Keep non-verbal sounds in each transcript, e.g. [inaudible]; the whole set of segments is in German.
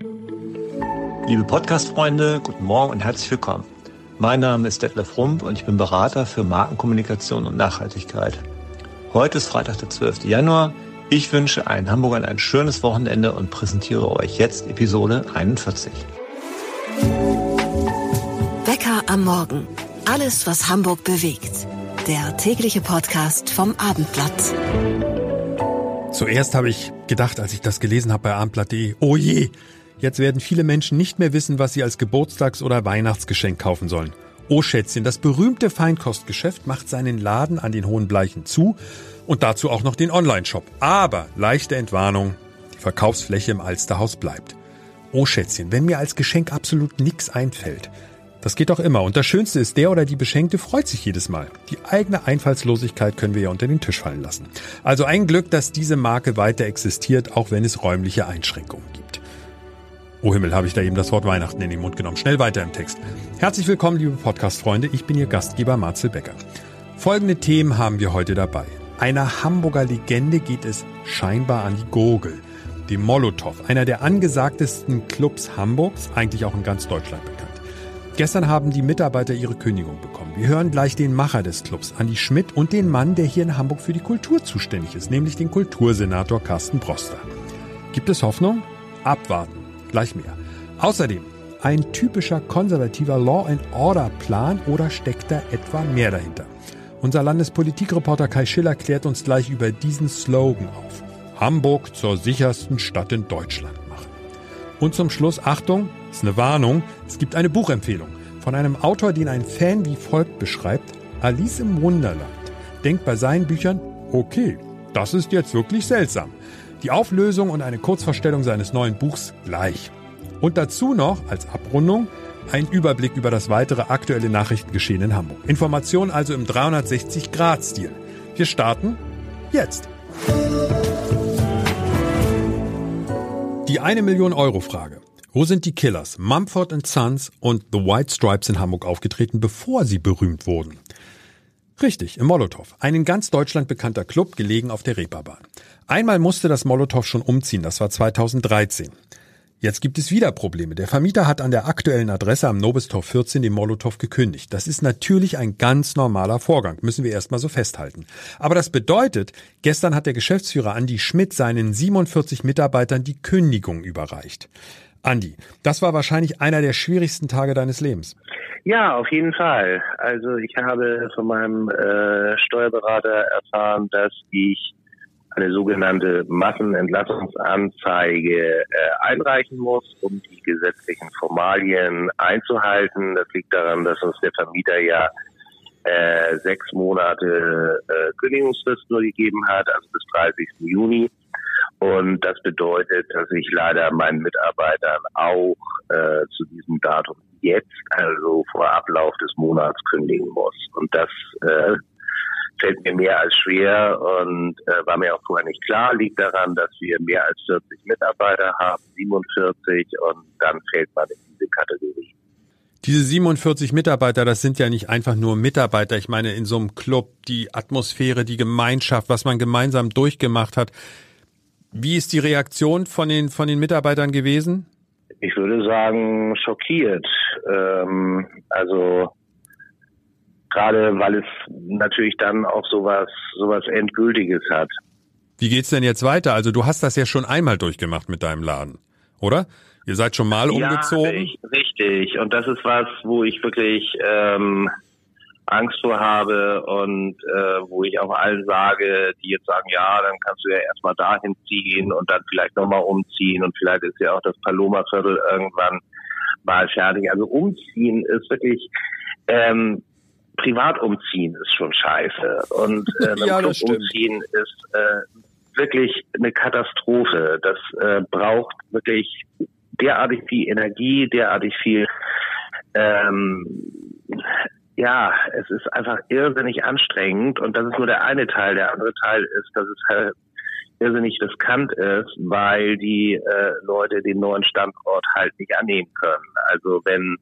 Liebe Podcast-Freunde, guten Morgen und herzlich willkommen. Mein Name ist Detlef Rump und ich bin Berater für Markenkommunikation und Nachhaltigkeit. Heute ist Freitag, der 12. Januar. Ich wünsche allen Hamburgern ein schönes Wochenende und präsentiere euch jetzt Episode 41. Wecker am Morgen. Alles, was Hamburg bewegt. Der tägliche Podcast vom Abendblatt. Zuerst habe ich gedacht, als ich das gelesen habe bei abendblatt.de, oh je, Jetzt werden viele Menschen nicht mehr wissen, was sie als Geburtstags- oder Weihnachtsgeschenk kaufen sollen. Oh Schätzchen, das berühmte Feinkostgeschäft macht seinen Laden an den Hohen Bleichen zu und dazu auch noch den Online-Shop. Aber leichte Entwarnung, die Verkaufsfläche im Alsterhaus bleibt. Oh Schätzchen, wenn mir als Geschenk absolut nichts einfällt. Das geht doch immer. Und das Schönste ist, der oder die Beschenkte freut sich jedes Mal. Die eigene Einfallslosigkeit können wir ja unter den Tisch fallen lassen. Also ein Glück, dass diese Marke weiter existiert, auch wenn es räumliche Einschränkungen gibt. Oh Himmel, habe ich da eben das Wort Weihnachten in den Mund genommen. Schnell weiter im Text. Herzlich willkommen, liebe Podcast-Freunde. Ich bin Ihr Gastgeber Marcel Becker. Folgende Themen haben wir heute dabei. Einer Hamburger Legende geht es scheinbar an die Gurgel. Dem Molotow, einer der angesagtesten Clubs Hamburgs, eigentlich auch in ganz Deutschland bekannt. Gestern haben die Mitarbeiter ihre Kündigung bekommen. Wir hören gleich den Macher des Clubs, Andi Schmidt, und den Mann, der hier in Hamburg für die Kultur zuständig ist, nämlich den Kultursenator Carsten Broster. Gibt es Hoffnung? Abwarten. Gleich mehr. Außerdem ein typischer konservativer Law and Order Plan oder steckt da etwa mehr dahinter? Unser Landespolitikreporter Kai Schiller klärt uns gleich über diesen Slogan auf. Hamburg zur sichersten Stadt in Deutschland machen. Und zum Schluss, Achtung, ist eine Warnung, es gibt eine Buchempfehlung von einem Autor, den ein Fan wie folgt beschreibt, Alice im Wunderland. Denkt bei seinen Büchern, okay, das ist jetzt wirklich seltsam. Die Auflösung und eine Kurzvorstellung seines neuen Buchs gleich. Und dazu noch als Abrundung ein Überblick über das weitere aktuelle Nachrichtengeschehen in Hamburg. Informationen also im 360-Grad-Stil. Wir starten jetzt. Die eine Million Euro Frage. Wo sind die Killers Mumford Sons und The White Stripes in Hamburg aufgetreten, bevor sie berühmt wurden? Richtig, im Molotow. Ein in ganz Deutschland bekannter Club, gelegen auf der Reeperbahn. Einmal musste das Molotow schon umziehen, das war 2013. Jetzt gibt es wieder Probleme. Der Vermieter hat an der aktuellen Adresse am Nobistor 14 den Molotow gekündigt. Das ist natürlich ein ganz normaler Vorgang, müssen wir erstmal so festhalten. Aber das bedeutet, gestern hat der Geschäftsführer Andi Schmidt seinen 47 Mitarbeitern die Kündigung überreicht. Andi, das war wahrscheinlich einer der schwierigsten Tage deines Lebens. Ja, auf jeden Fall. Also ich habe von meinem äh, Steuerberater erfahren, dass ich eine sogenannte Massenentlassungsanzeige äh, einreichen muss, um die gesetzlichen Formalien einzuhalten. Das liegt daran, dass uns der Vermieter ja äh, sechs Monate äh, Kündigungsfrist nur gegeben hat, also bis 30. Juni. Und das bedeutet, dass ich leider meinen Mitarbeitern auch äh, zu diesem Datum jetzt, also vor Ablauf des Monats, kündigen muss. Und das äh, fällt mir mehr als schwer und äh, war mir auch vorher nicht klar. Liegt daran, dass wir mehr als 40 Mitarbeiter haben, 47 und dann fällt man in diese Kategorie. Diese 47 Mitarbeiter, das sind ja nicht einfach nur Mitarbeiter. Ich meine, in so einem Club, die Atmosphäre, die Gemeinschaft, was man gemeinsam durchgemacht hat. Wie ist die Reaktion von den, von den Mitarbeitern gewesen? Ich würde sagen, schockiert. Ähm, also gerade weil es natürlich dann auch sowas sowas endgültiges hat. Wie geht's denn jetzt weiter? Also du hast das ja schon einmal durchgemacht mit deinem Laden, oder? Ihr seid schon mal umgezogen? Ja, richtig. Und das ist was, wo ich wirklich ähm, Angst vor habe und äh, wo ich auch allen sage, die jetzt sagen, ja, dann kannst du ja erstmal dahin ziehen und dann vielleicht nochmal umziehen und vielleicht ist ja auch das Paloma-Viertel irgendwann mal fertig. Also umziehen ist wirklich ähm, privat umziehen ist schon scheiße. Und äh, [laughs] ja, Club umziehen ist äh, wirklich eine Katastrophe. Das äh, braucht wirklich derartig viel Energie, derartig viel ähm, ja, es ist einfach irrsinnig anstrengend und das ist nur der eine Teil. Der andere Teil ist, dass es halt irrsinnig riskant ist, weil die äh, Leute den neuen Standort halt nicht annehmen können. Also wenn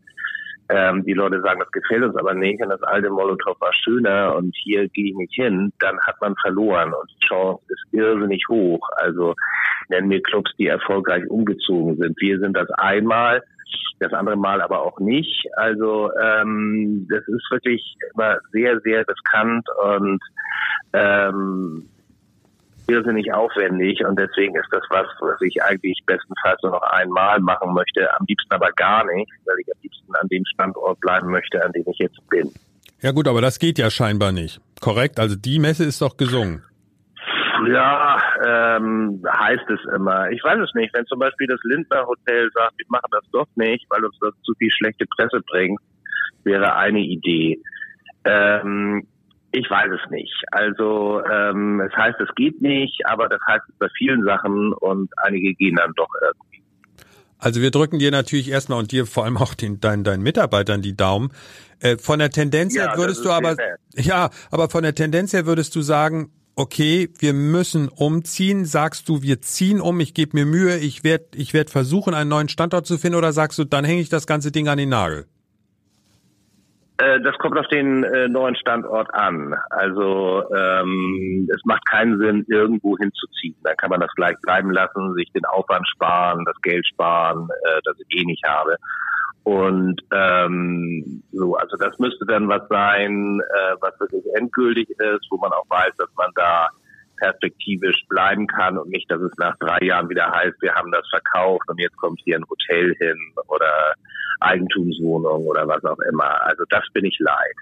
ähm, die Leute sagen, das gefällt uns aber nicht und das alte Molotow war schöner und hier gehe ich nicht hin, dann hat man verloren und die Chance ist irrsinnig hoch. Also nennen wir Clubs, die erfolgreich umgezogen sind. Wir sind das einmal, das andere Mal aber auch nicht. Also ähm, das ist wirklich immer sehr, sehr riskant und ähm, irrsinnig aufwendig und deswegen ist das was, was ich eigentlich bestenfalls nur noch einmal machen möchte, am liebsten aber gar nicht, weil ich am liebsten an dem Standort bleiben möchte, an dem ich jetzt bin. Ja gut, aber das geht ja scheinbar nicht. Korrekt? Also die Messe ist doch gesungen. Ja, ähm, heißt es immer. Ich weiß es nicht. Wenn zum Beispiel das Lindner Hotel sagt, wir machen das doch nicht, weil uns das zu viel schlechte Presse bringt, wäre eine Idee. Ähm, ich weiß es nicht. Also ähm, es heißt, es geht nicht, aber das heißt es bei vielen Sachen und einige gehen dann doch irgendwie. Also wir drücken dir natürlich erstmal und dir vor allem auch den, deinen, deinen Mitarbeitern die Daumen. Äh, von der Tendenz ja, her würdest du aber, ja, aber von der Tendenz her würdest du sagen, okay, wir müssen umziehen. Sagst du, wir ziehen um, ich gebe mir Mühe, ich werde ich werd versuchen, einen neuen Standort zu finden oder sagst du, dann hänge ich das ganze Ding an den Nagel? Äh, das kommt auf den äh, neuen Standort an. Also ähm, es macht keinen Sinn, irgendwo hinzuziehen. Da kann man das gleich bleiben lassen, sich den Aufwand sparen, das Geld sparen, äh, das ich eh nicht habe. Und ähm, so, also das müsste dann was sein, äh, was wirklich endgültig ist, wo man auch weiß, dass man da perspektivisch bleiben kann und nicht, dass es nach drei Jahren wieder heißt, wir haben das verkauft und jetzt kommt hier ein Hotel hin oder Eigentumswohnung oder was auch immer. Also das bin ich leid.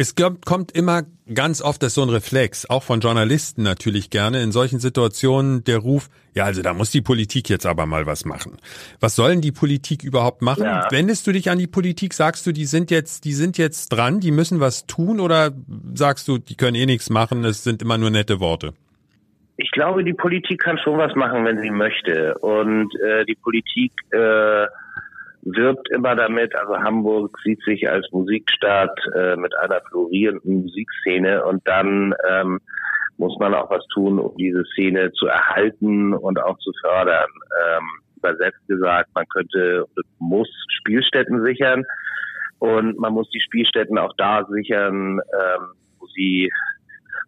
Es kommt immer ganz oft, das so ein Reflex, auch von Journalisten natürlich gerne, in solchen Situationen der Ruf, ja, also da muss die Politik jetzt aber mal was machen. Was sollen die Politik überhaupt machen? Ja. Wendest du dich an die Politik, sagst du, die sind jetzt, die sind jetzt dran, die müssen was tun oder sagst du, die können eh nichts machen, es sind immer nur nette Worte? Ich glaube, die Politik kann schon was machen, wenn sie möchte. Und äh, die Politik äh, wirbt immer damit, also Hamburg sieht sich als Musikstadt äh, mit einer florierenden Musikszene und dann ähm, muss man auch was tun, um diese Szene zu erhalten und auch zu fördern. Ähm, übersetzt gesagt, man könnte, muss Spielstätten sichern und man muss die Spielstätten auch da sichern, ähm, wo sie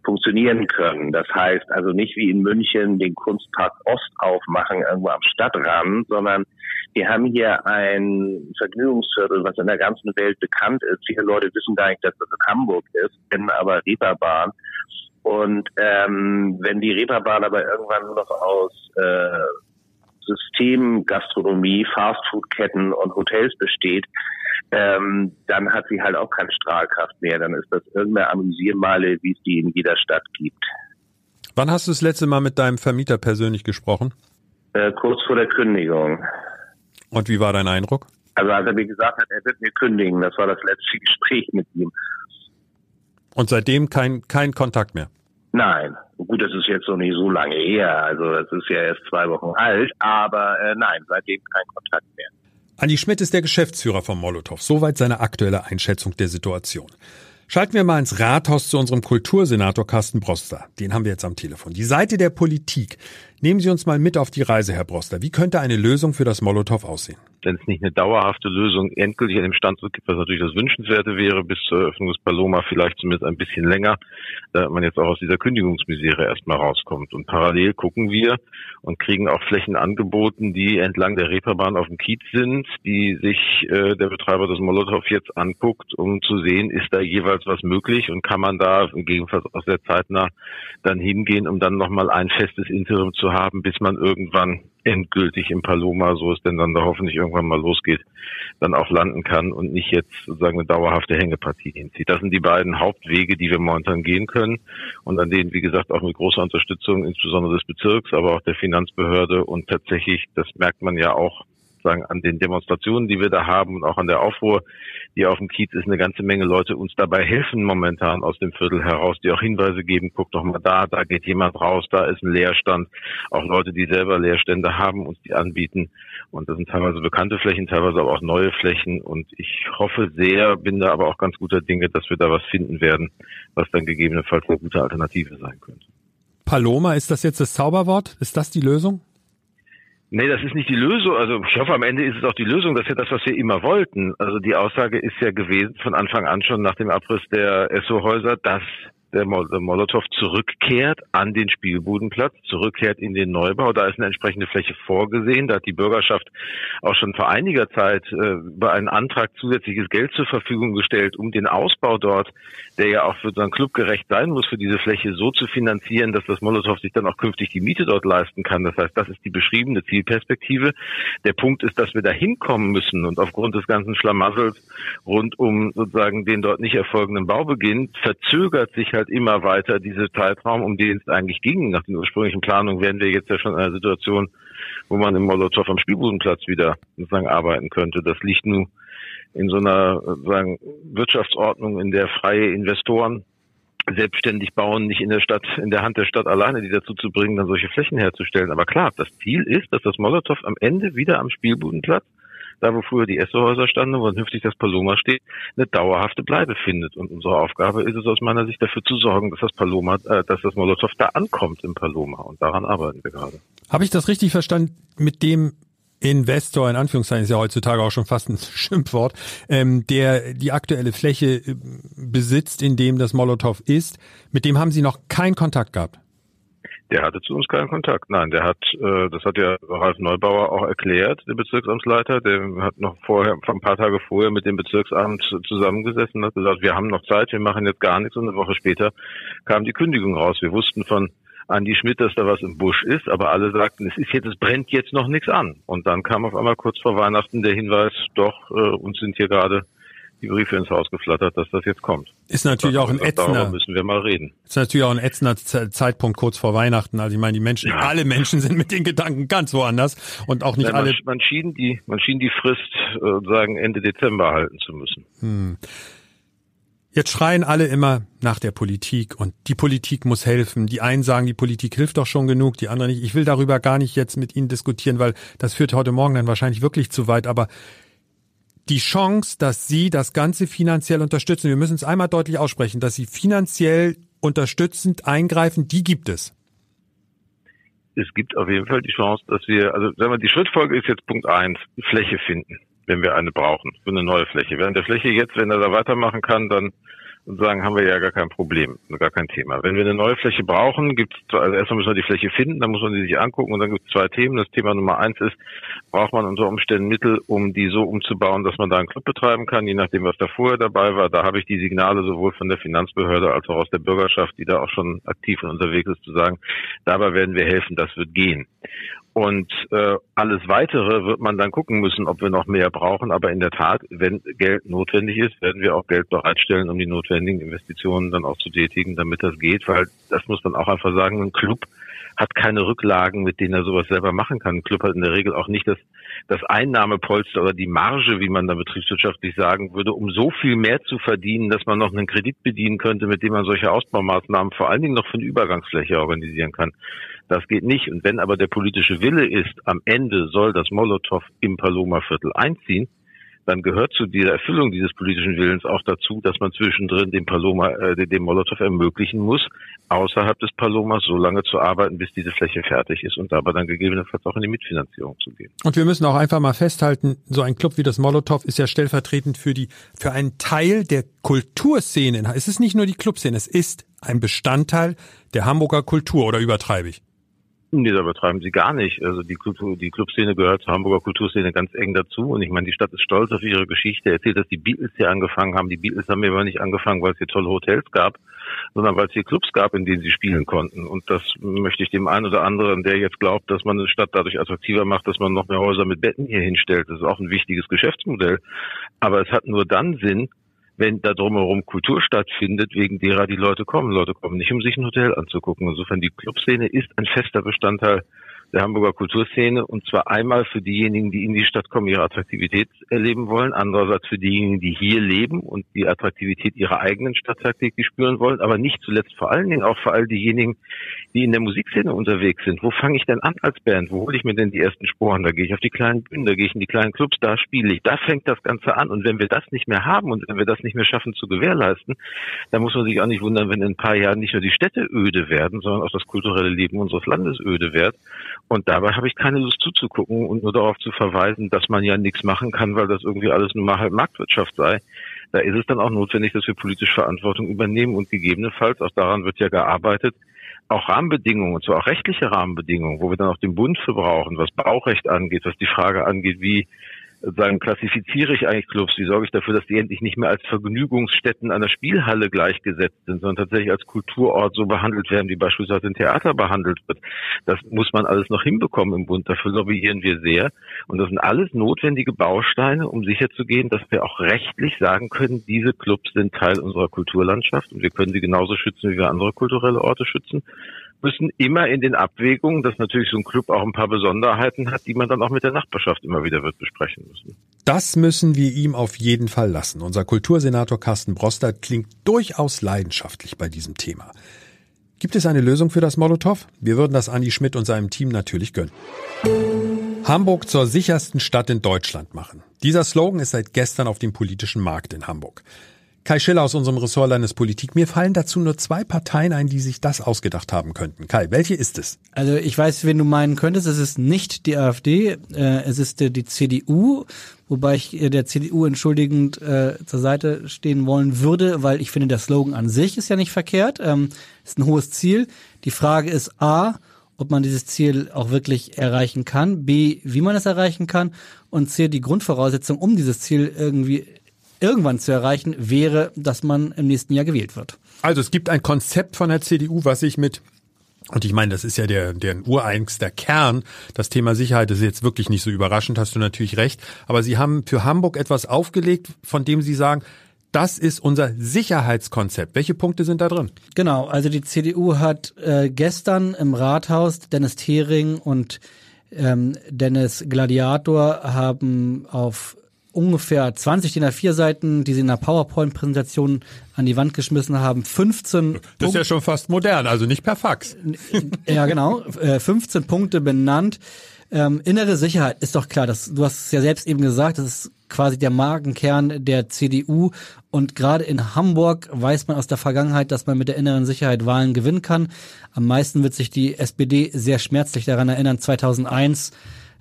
funktionieren können. Das heißt also nicht wie in München den Kunstpark Ost aufmachen, irgendwo am Stadtrand, sondern wir haben hier ein Vergnügungsviertel, was in der ganzen Welt bekannt ist. Viele Leute wissen gar nicht, dass das in Hamburg ist, kennen aber Reeperbahn. Und ähm, wenn die Reeperbahn aber irgendwann nur noch aus äh, Systemgastronomie, Fastfoodketten und Hotels besteht, ähm, dann hat sie halt auch keine Strahlkraft mehr. Dann ist das irgendeine Amüsiermale, wie es die in jeder Stadt gibt. Wann hast du das letzte Mal mit deinem Vermieter persönlich gesprochen? Äh, kurz vor der Kündigung. Und wie war dein Eindruck? Also als er mir gesagt hat, er wird mir kündigen, das war das letzte Gespräch mit ihm. Und seitdem kein, kein Kontakt mehr? Nein. Gut, das ist jetzt noch nicht so lange her. Also das ist ja erst zwei Wochen alt. Aber äh, nein, seitdem kein Kontakt mehr. Andi Schmidt ist der Geschäftsführer von Molotow. Soweit seine aktuelle Einschätzung der Situation. Schalten wir mal ins Rathaus zu unserem Kultursenator Carsten Broster. Den haben wir jetzt am Telefon. Die Seite der Politik. Nehmen Sie uns mal mit auf die Reise, Herr Broster. Wie könnte eine Lösung für das Molotow aussehen? Wenn es nicht eine dauerhafte Lösung endgültig an dem Standort gibt, was natürlich das Wünschenswerte wäre, bis zur Eröffnung des Paloma vielleicht zumindest ein bisschen länger, da man jetzt auch aus dieser Kündigungsmisere erstmal rauskommt. Und parallel gucken wir und kriegen auch Flächen angeboten, die entlang der Reeperbahn auf dem Kiez sind, die sich äh, der Betreiber des Molotow jetzt anguckt, um zu sehen, ist da jeweils was möglich und kann man da gegebenenfalls auch sehr zeitnah dann hingehen, um dann nochmal ein festes Interim zu haben, bis man irgendwann endgültig im Paloma, so es denn dann da hoffentlich irgendwann mal losgeht, dann auch landen kann und nicht jetzt sozusagen eine dauerhafte Hängepartie hinzieht. Das sind die beiden Hauptwege, die wir momentan gehen können und an denen, wie gesagt, auch mit großer Unterstützung, insbesondere des Bezirks, aber auch der Finanzbehörde und tatsächlich, das merkt man ja auch sagen, an den Demonstrationen, die wir da haben und auch an der Aufruhr, die auf dem Kiez ist, eine ganze Menge Leute uns dabei helfen momentan aus dem Viertel heraus, die auch Hinweise geben, guck doch mal da, da geht jemand raus, da ist ein Leerstand. Auch Leute, die selber Leerstände haben, uns die anbieten. Und das sind teilweise bekannte Flächen, teilweise aber auch neue Flächen. Und ich hoffe sehr, bin da aber auch ganz guter Dinge, dass wir da was finden werden, was dann gegebenenfalls eine gute Alternative sein könnte. Paloma, ist das jetzt das Zauberwort? Ist das die Lösung? Nee, das ist nicht die Lösung. Also ich hoffe, am Ende ist es auch die Lösung. Das ist ja das, was wir immer wollten. Also die Aussage ist ja gewesen von Anfang an schon nach dem Abriss der SO-Häuser, dass der Molotow zurückkehrt an den Spielbudenplatz, zurückkehrt in den Neubau. Da ist eine entsprechende Fläche vorgesehen. Da hat die Bürgerschaft auch schon vor einiger Zeit äh, über einen Antrag zusätzliches Geld zur Verfügung gestellt, um den Ausbau dort, der ja auch für einen Club gerecht sein muss, für diese Fläche so zu finanzieren, dass das Molotow sich dann auch künftig die Miete dort leisten kann. Das heißt, das ist die beschriebene Zielperspektive. Der Punkt ist, dass wir da hinkommen müssen und aufgrund des ganzen Schlamassels rund um sozusagen den dort nicht erfolgenden Baubeginn verzögert sich halt halt immer weiter diese Zeitraum, um den es eigentlich ging. Nach den ursprünglichen Planungen wären wir jetzt ja schon in einer Situation, wo man im Molotow am Spielbudenplatz wieder sozusagen arbeiten könnte. Das liegt nun in so einer sozusagen Wirtschaftsordnung, in der freie Investoren selbstständig bauen, nicht in der Stadt, in der Hand der Stadt alleine, die dazu zu bringen, dann solche Flächen herzustellen. Aber klar, das Ziel ist, dass das Molotow am Ende wieder am Spielbudenplatz da wo früher die Essohäuser standen, wo künftig das Paloma steht, eine dauerhafte Bleibe findet. Und unsere Aufgabe ist es aus meiner Sicht dafür zu sorgen, dass das Paloma, äh, dass das Molotow da ankommt im Paloma. Und daran arbeiten wir gerade. Habe ich das richtig verstanden mit dem Investor, in Anführungszeichen ist ja heutzutage auch schon fast ein [laughs] Schimpfwort, ähm, der die aktuelle Fläche äh, besitzt, in dem das Molotow ist, mit dem haben Sie noch keinen Kontakt gehabt? Der hatte zu uns keinen Kontakt. Nein, der hat, äh, das hat ja Ralf Neubauer auch erklärt, der Bezirksamtsleiter. Der hat noch vorher, ein paar Tage vorher mit dem Bezirksamt zusammengesessen und hat gesagt, wir haben noch Zeit, wir machen jetzt gar nichts. Und eine Woche später kam die Kündigung raus. Wir wussten von Andi Schmidt, dass da was im Busch ist, aber alle sagten, es ist jetzt, es brennt jetzt noch nichts an. Und dann kam auf einmal kurz vor Weihnachten der Hinweis, doch, äh, uns sind hier gerade die Briefe ins Haus geflattert, dass das jetzt kommt. Ist natürlich das, auch ein ätzender. Darüber müssen wir mal reden. Ist natürlich auch ein ätzender Zeitpunkt kurz vor Weihnachten. Also ich meine, die Menschen, ja. alle Menschen sind mit den Gedanken ganz woanders und auch nicht man, alle. Man schien die, man schien die Frist äh, sagen Ende Dezember halten zu müssen. Hm. Jetzt schreien alle immer nach der Politik und die Politik muss helfen. Die einen sagen, die Politik hilft doch schon genug, die anderen nicht. Ich will darüber gar nicht jetzt mit Ihnen diskutieren, weil das führt heute Morgen dann wahrscheinlich wirklich zu weit. Aber die Chance, dass Sie das Ganze finanziell unterstützen, wir müssen es einmal deutlich aussprechen, dass Sie finanziell unterstützend eingreifen, die gibt es. Es gibt auf jeden Fall die Chance, dass wir, also sagen wir, die Schrittfolge ist jetzt Punkt eins, Fläche finden, wenn wir eine brauchen, für eine neue Fläche. Während der Fläche jetzt, wenn er da weitermachen kann, dann und sagen, haben wir ja gar kein Problem, gar kein Thema. Wenn wir eine neue Fläche brauchen, gibt es, also erstmal müssen wir die Fläche finden, dann muss man die sich angucken und dann gibt es zwei Themen. Das Thema Nummer eins ist, braucht man unter Umständen Mittel, um die so umzubauen, dass man da einen Club betreiben kann, je nachdem, was da vorher dabei war. Da habe ich die Signale sowohl von der Finanzbehörde als auch aus der Bürgerschaft, die da auch schon aktiv unterwegs ist, zu sagen, dabei werden wir helfen, das wird gehen. Und äh, alles Weitere wird man dann gucken müssen, ob wir noch mehr brauchen. Aber in der Tat, wenn Geld notwendig ist, werden wir auch Geld bereitstellen, um die notwendigen Investitionen dann auch zu tätigen, damit das geht. Weil das muss man auch einfach sagen, ein Club hat keine Rücklagen, mit denen er sowas selber machen kann. Ein Club hat in der Regel auch nicht das, das Einnahmepolster oder die Marge, wie man da betriebswirtschaftlich sagen würde, um so viel mehr zu verdienen, dass man noch einen Kredit bedienen könnte, mit dem man solche Ausbaumaßnahmen vor allen Dingen noch für eine Übergangsfläche organisieren kann. Das geht nicht. Und wenn aber der politische Wille ist, am Ende soll das Molotow im Paloma-Viertel einziehen, dann gehört zu dieser Erfüllung dieses politischen Willens auch dazu, dass man zwischendrin dem Paloma, äh, dem Molotow ermöglichen muss, außerhalb des Palomas so lange zu arbeiten, bis diese Fläche fertig ist und dabei dann gegebenenfalls auch in die Mitfinanzierung zu gehen. Und wir müssen auch einfach mal festhalten, so ein Club wie das Molotow ist ja stellvertretend für die, für einen Teil der Kulturszene. Es ist nicht nur die Clubszene, es ist ein Bestandteil der Hamburger Kultur oder übertreibe ich? Nee, da übertreiben sie gar nicht. Also die, Kultur, die Clubszene gehört zur Hamburger Kulturszene ganz eng dazu. Und ich meine, die Stadt ist stolz auf ihre Geschichte. Er erzählt, dass die Beatles hier angefangen haben. Die Beatles haben aber nicht angefangen, weil es hier tolle Hotels gab, sondern weil es hier Clubs gab, in denen sie spielen konnten. Und das möchte ich dem einen oder anderen, der jetzt glaubt, dass man eine Stadt dadurch attraktiver macht, dass man noch mehr Häuser mit Betten hier hinstellt. Das ist auch ein wichtiges Geschäftsmodell. Aber es hat nur dann Sinn, wenn da drumherum Kultur stattfindet, wegen derer die Leute kommen. Leute kommen nicht, um sich ein Hotel anzugucken. Insofern die Clubszene ist ein fester Bestandteil der Hamburger Kulturszene und zwar einmal für diejenigen, die in die Stadt kommen, ihre Attraktivität erleben wollen, andererseits für diejenigen, die hier leben und die Attraktivität ihrer eigenen Stadt tagtäglich spüren wollen, aber nicht zuletzt vor allen Dingen auch für all diejenigen, die in der Musikszene unterwegs sind. Wo fange ich denn an als Band? Wo hole ich mir denn die ersten Sporen? Da gehe ich auf die kleinen Bühnen, da gehe ich in die kleinen Clubs, da spiele ich. Da fängt das Ganze an. Und wenn wir das nicht mehr haben und wenn wir das nicht mehr schaffen zu gewährleisten, dann muss man sich auch nicht wundern, wenn in ein paar Jahren nicht nur die Städte öde werden, sondern auch das kulturelle Leben unseres Landes öde wird. Und dabei habe ich keine Lust zuzugucken und nur darauf zu verweisen, dass man ja nichts machen kann, weil das irgendwie alles nur mal halt Marktwirtschaft sei. Da ist es dann auch notwendig, dass wir politisch Verantwortung übernehmen und gegebenenfalls, auch daran wird ja gearbeitet, auch Rahmenbedingungen, und zwar auch rechtliche Rahmenbedingungen, wo wir dann auch den Bund für brauchen, was Baurecht angeht, was die Frage angeht, wie sagen, klassifiziere ich eigentlich Clubs? Wie sorge ich dafür, dass die endlich nicht mehr als Vergnügungsstätten einer Spielhalle gleichgesetzt sind, sondern tatsächlich als Kulturort so behandelt werden, wie beispielsweise ein Theater behandelt wird? Das muss man alles noch hinbekommen im Bund. Dafür lobbyieren wir sehr. Und das sind alles notwendige Bausteine, um sicherzugehen, dass wir auch rechtlich sagen können, diese Clubs sind Teil unserer Kulturlandschaft und wir können sie genauso schützen, wie wir andere kulturelle Orte schützen müssen immer in den Abwägungen, dass natürlich so ein Club auch ein paar Besonderheiten hat, die man dann auch mit der Nachbarschaft immer wieder wird besprechen müssen. Das müssen wir ihm auf jeden Fall lassen. Unser Kultursenator Carsten Broster klingt durchaus leidenschaftlich bei diesem Thema. Gibt es eine Lösung für das Molotow? Wir würden das Andi Schmidt und seinem Team natürlich gönnen. Hamburg zur sichersten Stadt in Deutschland machen. Dieser Slogan ist seit gestern auf dem politischen Markt in Hamburg. Kai Schiller aus unserem Ressort Landespolitik. Mir fallen dazu nur zwei Parteien ein, die sich das ausgedacht haben könnten. Kai, welche ist es? Also ich weiß, wen du meinen könntest. Es ist nicht die AfD, äh, es ist äh, die CDU, wobei ich äh, der CDU entschuldigend äh, zur Seite stehen wollen würde, weil ich finde, der Slogan an sich ist ja nicht verkehrt. Ähm, ist ein hohes Ziel. Die Frage ist A, ob man dieses Ziel auch wirklich erreichen kann, B, wie man es erreichen kann und C, die Grundvoraussetzung, um dieses Ziel irgendwie irgendwann zu erreichen, wäre, dass man im nächsten Jahr gewählt wird. Also es gibt ein Konzept von der CDU, was sich mit und ich meine, das ist ja der, der ureigenster Kern. Das Thema Sicherheit ist jetzt wirklich nicht so überraschend, hast du natürlich recht. Aber Sie haben für Hamburg etwas aufgelegt, von dem Sie sagen, das ist unser Sicherheitskonzept. Welche Punkte sind da drin? Genau, also die CDU hat äh, gestern im Rathaus Dennis Thering und ähm, Dennis Gladiator haben auf ungefähr 20 DIN A4 Seiten, die sie in einer PowerPoint-Präsentation an die Wand geschmissen haben. 15 Das ist ja schon fast modern, also nicht per Fax. Ja, genau. 15 äh, Punkte benannt. Ähm, innere Sicherheit ist doch klar, das, du hast es ja selbst eben gesagt, das ist quasi der Magenkern der CDU. Und gerade in Hamburg weiß man aus der Vergangenheit, dass man mit der inneren Sicherheit Wahlen gewinnen kann. Am meisten wird sich die SPD sehr schmerzlich daran erinnern, 2001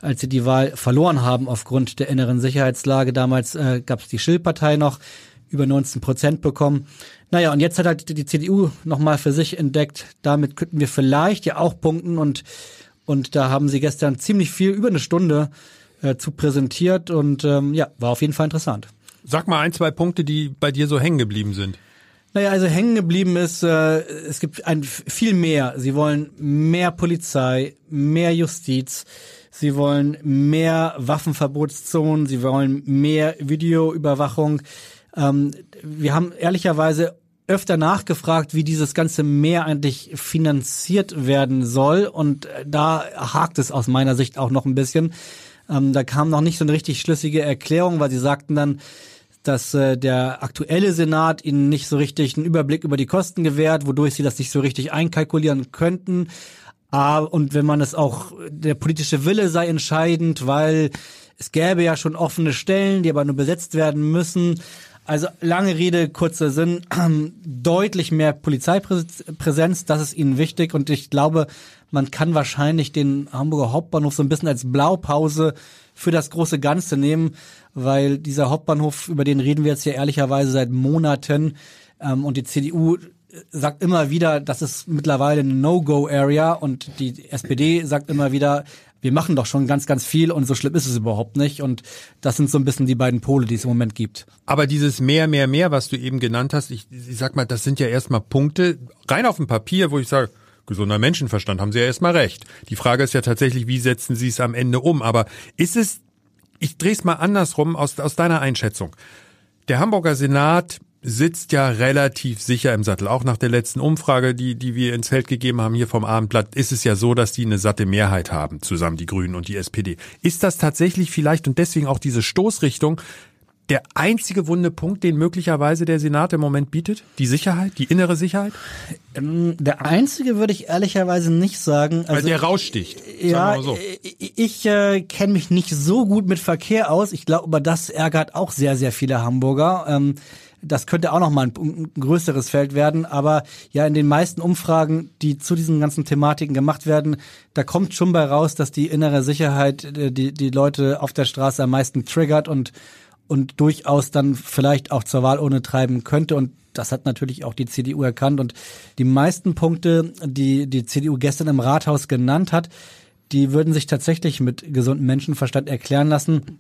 als sie die Wahl verloren haben aufgrund der inneren Sicherheitslage. Damals äh, gab es die Schill-Partei noch, über 19 Prozent bekommen. Naja, und jetzt hat halt die CDU nochmal für sich entdeckt, damit könnten wir vielleicht ja auch punkten und, und da haben sie gestern ziemlich viel, über eine Stunde äh, zu präsentiert und ähm, ja, war auf jeden Fall interessant. Sag mal ein, zwei Punkte, die bei dir so hängen geblieben sind. Naja, also hängen geblieben ist, äh, es gibt ein viel mehr. Sie wollen mehr Polizei, mehr Justiz, Sie wollen mehr Waffenverbotszonen, sie wollen mehr Videoüberwachung. Ähm, wir haben ehrlicherweise öfter nachgefragt, wie dieses ganze Meer eigentlich finanziert werden soll. Und da hakt es aus meiner Sicht auch noch ein bisschen. Ähm, da kam noch nicht so eine richtig schlüssige Erklärung, weil sie sagten dann, dass äh, der aktuelle Senat ihnen nicht so richtig einen Überblick über die Kosten gewährt, wodurch sie das nicht so richtig einkalkulieren könnten. Ah, und wenn man es auch, der politische Wille sei entscheidend, weil es gäbe ja schon offene Stellen, die aber nur besetzt werden müssen. Also lange Rede, kurzer Sinn, [clears throat] deutlich mehr Polizeipräsenz, das ist ihnen wichtig und ich glaube, man kann wahrscheinlich den Hamburger Hauptbahnhof so ein bisschen als Blaupause für das große Ganze nehmen, weil dieser Hauptbahnhof, über den reden wir jetzt ja ehrlicherweise seit Monaten ähm, und die CDU sagt immer wieder, das ist mittlerweile eine No-Go-Area und die SPD sagt immer wieder, wir machen doch schon ganz, ganz viel und so schlimm ist es überhaupt nicht. Und das sind so ein bisschen die beiden Pole, die es im Moment gibt. Aber dieses mehr, mehr, mehr, was du eben genannt hast, ich, ich sag mal, das sind ja erstmal Punkte rein auf dem Papier, wo ich sage, gesunder Menschenverstand, haben Sie ja erstmal recht. Die Frage ist ja tatsächlich, wie setzen Sie es am Ende um? Aber ist es, ich drehe es mal andersrum aus, aus deiner Einschätzung. Der Hamburger Senat sitzt ja relativ sicher im Sattel. Auch nach der letzten Umfrage, die, die wir ins Feld gegeben haben hier vom Abendblatt, ist es ja so, dass die eine satte Mehrheit haben, zusammen die Grünen und die SPD. Ist das tatsächlich vielleicht und deswegen auch diese Stoßrichtung der einzige wunde Punkt, den möglicherweise der Senat im Moment bietet? Die Sicherheit, die innere Sicherheit? Ähm, der einzige würde ich ehrlicherweise nicht sagen. Also, Weil der raussticht. Ja, so. ich, ich äh, kenne mich nicht so gut mit Verkehr aus. Ich glaube, das ärgert auch sehr, sehr viele Hamburger. Ähm, Das könnte auch noch mal ein, ein, größeres Feld werden. Aber ja, in den meisten Umfragen, die zu diesen ganzen Thematiken gemacht werden, da kommt schon bei raus, dass die innere Sicherheit äh, die, die Leute auf der Straße am meisten triggert und, und durchaus dann vielleicht auch zur Wahl ohne treiben könnte. Und das hat natürlich auch die CDU erkannt. Und die meisten Punkte, die die CDU gestern im Rathaus genannt hat, die würden sich tatsächlich mit gesundem Menschenverstand erklären lassen.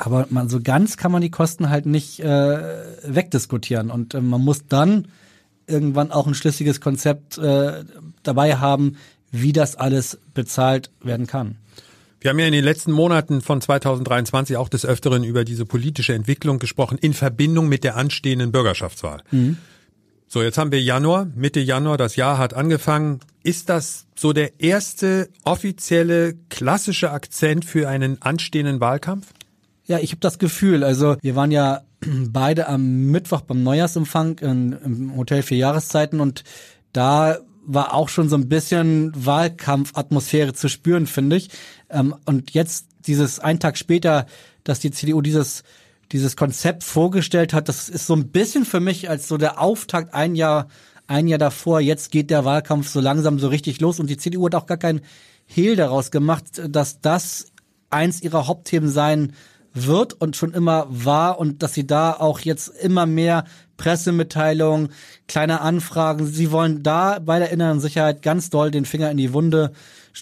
Aber man, so ganz kann man die Kosten halt nicht äh, wegdiskutieren. Und äh, man muss dann irgendwann auch ein schlüssiges Konzept äh, dabei haben, wie das alles bezahlt werden kann. Wir haben ja in den letzten Monaten von 2023 auch des Öfteren über diese politische Entwicklung gesprochen in Verbindung mit der anstehenden Bürgerschaftswahl. Mhm. So, jetzt haben wir Januar, Mitte Januar, das Jahr hat angefangen. Ist das so der erste offizielle klassische Akzent für einen anstehenden Wahlkampf? Ja, ich habe das Gefühl, also wir waren ja [clears throat] beide am Mittwoch beim Neujahrsempfang im Hotel für Jahreszeiten und da war auch schon so ein bisschen Wahlkampfatmosphäre zu spüren, finde ich. Ähm, und jetzt dieses einen Tag später, dass die CDU dieses dieses Konzept vorgestellt hat, das ist so ein bisschen für mich als so der Auftakt ein Jahr ein Jahr davor. Jetzt geht der Wahlkampf so langsam so richtig los und die CDU hat auch gar kein Hehl daraus gemacht, dass das eins ihrer Hauptthemen sein wird und schon immer war und dass sie da auch jetzt immer mehr Pressemitteilungen, kleine Anfragen, sie wollen da bei der inneren Sicherheit ganz doll den Finger in die Wunde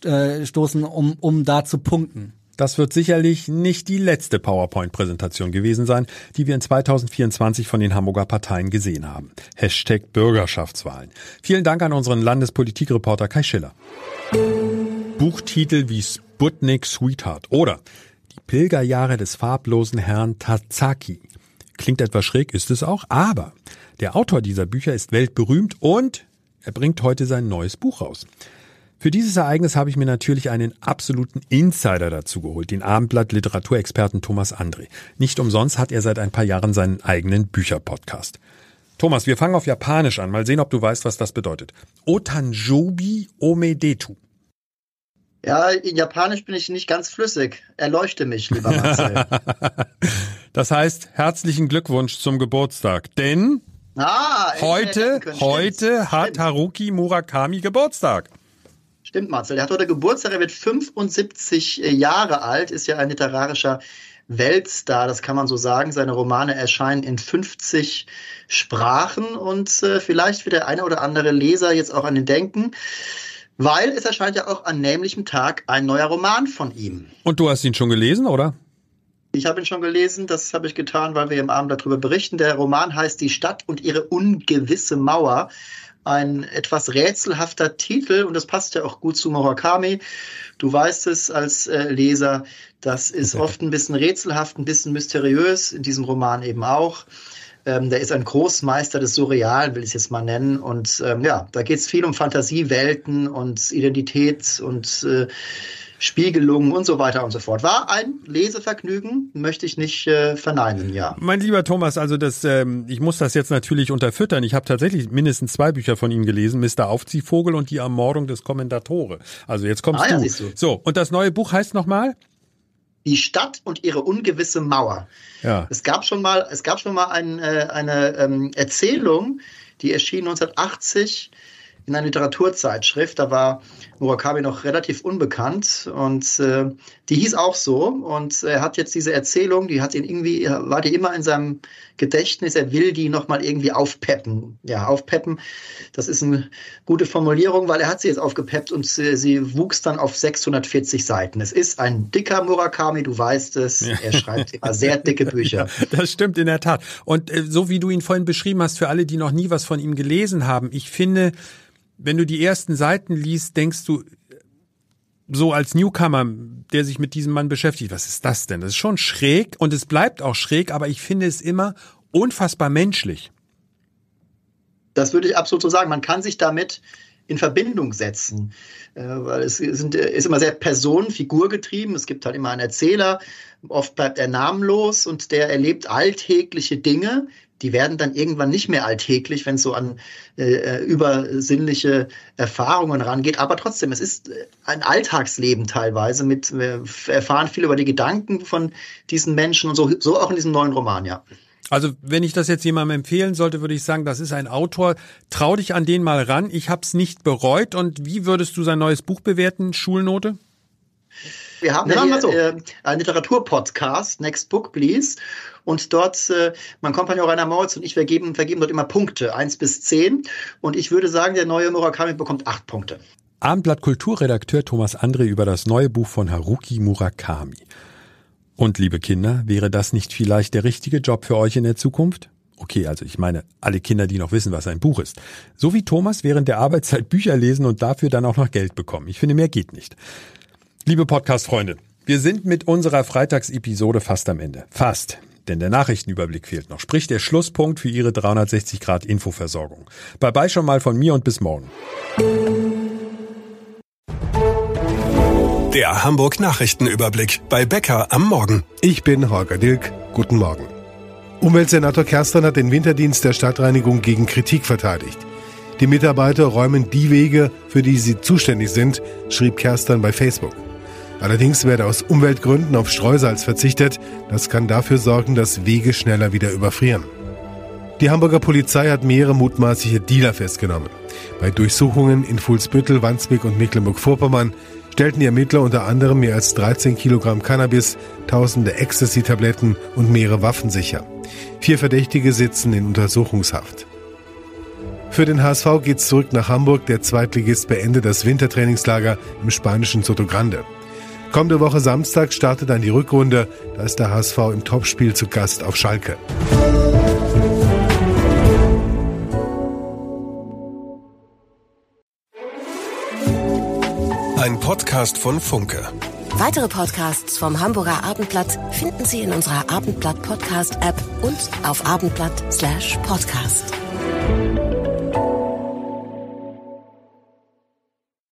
äh, stoßen, um, um da zu punkten. Das wird sicherlich nicht die letzte PowerPoint-Präsentation gewesen sein, die wir in 2024 von den Hamburger Parteien gesehen haben. Hashtag Bürgerschaftswahlen. Vielen Dank an unseren Landespolitikreporter Kai Schiller. Buchtitel wie Sputnik Sweetheart oder Pilgerjahre des farblosen Herrn Tazaki. Klingt etwas schräg, ist es auch, aber der Autor dieser Bücher ist weltberühmt und er bringt heute sein neues Buch raus. Für dieses Ereignis habe ich mir natürlich einen absoluten Insider dazu geholt, den Abendblatt Literaturexperten Thomas André. Nicht umsonst hat er seit ein paar Jahren seinen eigenen Bücherpodcast. Thomas, wir fangen auf Japanisch an. Mal sehen, ob du weißt, was das bedeutet. Otanjobi Omedetu. Ja, in Japanisch bin ich nicht ganz flüssig. Erleuchte mich, lieber Marcel. [laughs] das heißt, herzlichen Glückwunsch zum Geburtstag, denn ah, heute, heute hat Haruki Murakami Geburtstag. Stimmt, Marcel. Er hat heute Geburtstag, er wird 75 äh, Jahre alt, ist ja ein literarischer Weltstar, das kann man so sagen. Seine Romane erscheinen in 50 Sprachen und äh, vielleicht wird der eine oder andere Leser jetzt auch an den denken. Weil es erscheint ja auch an nämlichem Tag ein neuer Roman von ihm. Und du hast ihn schon gelesen, oder? Ich habe ihn schon gelesen, das habe ich getan, weil wir im Abend darüber berichten. Der Roman heißt Die Stadt und ihre ungewisse Mauer. Ein etwas rätselhafter Titel und das passt ja auch gut zu Murakami. Du weißt es als äh, Leser, das ist oft ein bisschen rätselhaft, ein bisschen mysteriös, in diesem Roman eben auch. Ähm, der ist ein Großmeister des Surrealen, will ich es jetzt mal nennen. Und ähm, ja, da geht es viel um Fantasiewelten und Identität und äh, Spiegelungen und so weiter und so fort. War ein Lesevergnügen, möchte ich nicht äh, verneinen, ja. Mein lieber Thomas, also das, ähm, ich muss das jetzt natürlich unterfüttern. Ich habe tatsächlich mindestens zwei Bücher von ihm gelesen, Mr. Aufziehvogel und die Ermordung des Kommendatore. Also jetzt kommst ah, ja, du. du. So, und das neue Buch heißt nochmal? Die Stadt und ihre ungewisse Mauer. Ja. Es gab schon mal, es gab schon mal ein, äh, eine ähm, Erzählung, die erschien 1980 in einer Literaturzeitschrift. Da war Murakami noch relativ unbekannt und äh, die hieß auch so. Und er hat jetzt diese Erzählung, die hat ihn irgendwie, war die immer in seinem Gedächtnis. Er will die nochmal irgendwie aufpeppen. Ja, aufpeppen. Das ist eine gute Formulierung, weil er hat sie jetzt aufgepeppt und sie, sie wuchs dann auf 640 Seiten. Es ist ein dicker Murakami, du weißt es. Ja. Er schreibt immer sehr dicke Bücher. [laughs] Das stimmt in der Tat. Und äh, so wie du ihn vorhin beschrieben hast, für alle, die noch nie was von ihm gelesen haben, ich finde, wenn du die ersten Seiten liest, denkst du, so als Newcomer, der sich mit diesem Mann beschäftigt, was ist das denn? Das ist schon schräg und es bleibt auch schräg, aber ich finde es immer unfassbar menschlich. Das würde ich absolut so sagen. Man kann sich damit in Verbindung setzen, äh, weil es sind, ist immer sehr personenfigurgetrieben. Es gibt halt immer einen Erzähler, oft bleibt er namenlos und der erlebt alltägliche Dinge, die werden dann irgendwann nicht mehr alltäglich, wenn es so an äh, äh, übersinnliche Erfahrungen rangeht. Aber trotzdem, es ist äh, ein Alltagsleben teilweise. Mit, wir erfahren viel über die Gedanken von diesen Menschen und so, so auch in diesem neuen Roman, ja. Also wenn ich das jetzt jemandem empfehlen sollte, würde ich sagen, das ist ein Autor. Trau dich an den mal ran. Ich habe es nicht bereut. Und wie würdest du sein neues Buch bewerten? Schulnote? Wir haben ja hier, so. äh, einen Literaturpodcast, Next Book Please. Und dort, äh, mein Kompagnon Rainer Mautz und ich vergeben, vergeben dort immer Punkte, eins bis zehn. Und ich würde sagen, der neue Murakami bekommt acht Punkte. Abendblatt Kulturredakteur Thomas André über das neue Buch von Haruki Murakami. Und liebe Kinder, wäre das nicht vielleicht der richtige Job für euch in der Zukunft? Okay, also ich meine, alle Kinder, die noch wissen, was ein Buch ist. So wie Thomas während der Arbeitszeit Bücher lesen und dafür dann auch noch Geld bekommen. Ich finde, mehr geht nicht. Liebe Podcast-Freunde, wir sind mit unserer Freitagsepisode fast am Ende. Fast. Denn der Nachrichtenüberblick fehlt noch. Sprich der Schlusspunkt für Ihre 360 Grad Infoversorgung. Bye bye schon mal von mir und bis morgen. Der Hamburg Nachrichtenüberblick bei Becker am Morgen. Ich bin Holger Dilk. Guten Morgen. Umweltsenator Kerstern hat den Winterdienst der Stadtreinigung gegen Kritik verteidigt. Die Mitarbeiter räumen die Wege, für die sie zuständig sind, schrieb Kerstern bei Facebook. Allerdings werde aus Umweltgründen auf Streusalz verzichtet. Das kann dafür sorgen, dass Wege schneller wieder überfrieren. Die Hamburger Polizei hat mehrere mutmaßliche Dealer festgenommen. Bei Durchsuchungen in Fuhlsbüttel, Wandsbek und Mecklenburg-Vorpommern stellten die Ermittler unter anderem mehr als 13 Kilogramm Cannabis, tausende Ecstasy-Tabletten und mehrere Waffen sicher. Vier Verdächtige sitzen in Untersuchungshaft. Für den HSV geht's zurück nach Hamburg. Der Zweitligist beendet das Wintertrainingslager im spanischen Sotogrande. Kommende Woche Samstag startet dann die Rückrunde. Da ist der HSV im Topspiel zu Gast auf Schalke. Ein Podcast von Funke. Weitere Podcasts vom Hamburger Abendblatt finden Sie in unserer Abendblatt Podcast App und auf abendblatt/podcast.